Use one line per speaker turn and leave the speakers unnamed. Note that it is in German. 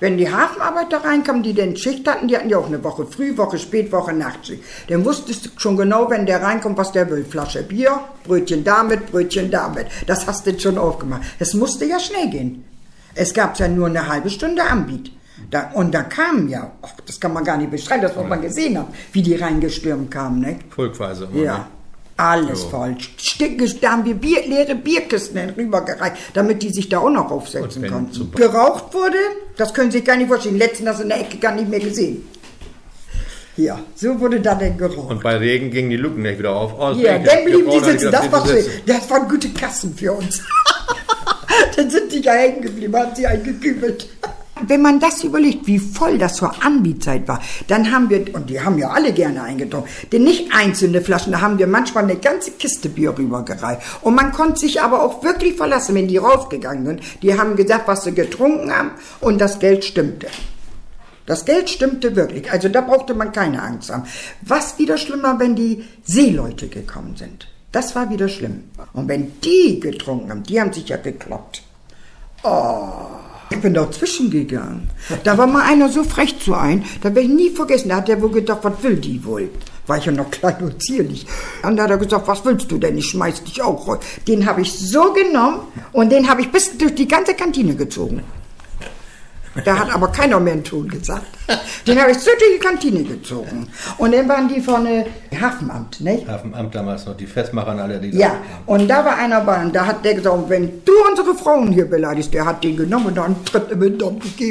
Wenn die Hafenarbeiter reinkamen, die den Schicht hatten, die hatten ja auch eine Woche Früh, Woche Spät, Woche Nachtschicht. Dann wusstest du schon genau, wenn der reinkommt, was der will. Flasche Bier, Brötchen damit, Brötchen damit. Das hast du schon aufgemacht. Es musste ja schnell gehen. Es gab ja nur eine halbe Stunde Anbiet. Da, und da kamen ja, ach, das kann man gar nicht beschreiben, das was man gesehen hat, wie die reingestürmt kamen. Ne?
Volkweise. immer,
Ja.
ne?
Alles
Jo.
voll. Sticke, da haben wir Bier, leere Bierkisten rübergereicht, damit die sich da auch noch aufsetzen konnten.
super.
Geraucht wurde, das können Sie sich gar nicht vorstellen. Letzten das in der Ecke gar nicht mehr gesehen. Ja, so wurde da denn geraucht.
Und bei Regen gingen die Luken nicht wieder auf. Oh,
Ja, dann blieben die sitzen. Das war
sitzen.
Das waren gute Kassen für uns. dann sind die da hängen geblieben, haben sie eingekübelt. Wenn man das überlegt, wie voll das zur Anbietzeit war, dann haben wir, und die haben ja alle gerne eingetrunken, denn nicht einzelne Flaschen, da haben wir manchmal eine ganze Kiste Bier rübergereicht. Und man konnte sich aber auch wirklich verlassen, wenn die rausgegangen sind. Die haben gesagt, was sie getrunken haben und das Geld stimmte. Das Geld stimmte wirklich. Also da brauchte man keine Angst haben. Was wieder schlimmer, wenn die Seeleute gekommen sind. Das war wieder schlimm. Und wenn die getrunken haben, die haben sich ja gekloppt. Oh, bin dazwischen gegangen. Da war mal einer so frech zu ein, da werde ich nie vergessen. Da hat er wohl gedacht, was will die wohl? War ich ja noch klein und zierlich. Und da hat er gesagt, was willst du denn? Ich schmeiß dich auch. Den habe ich so genommen und den habe ich bis durch die ganze Kantine gezogen. Da hat aber keiner mehr einen Ton gesagt. Den habe ich so durch die Kantine gezogen. Und dann waren die von äh, Hafenamt, nicht?
Hafenamt damals noch, die Festmacher alle, die da
Ja,
kamen.
und da war einer bei, und da hat der gesagt, wenn du unsere Frauen hier beleidigst, der hat den genommen und dann einen Tritt im Hintern gegeben.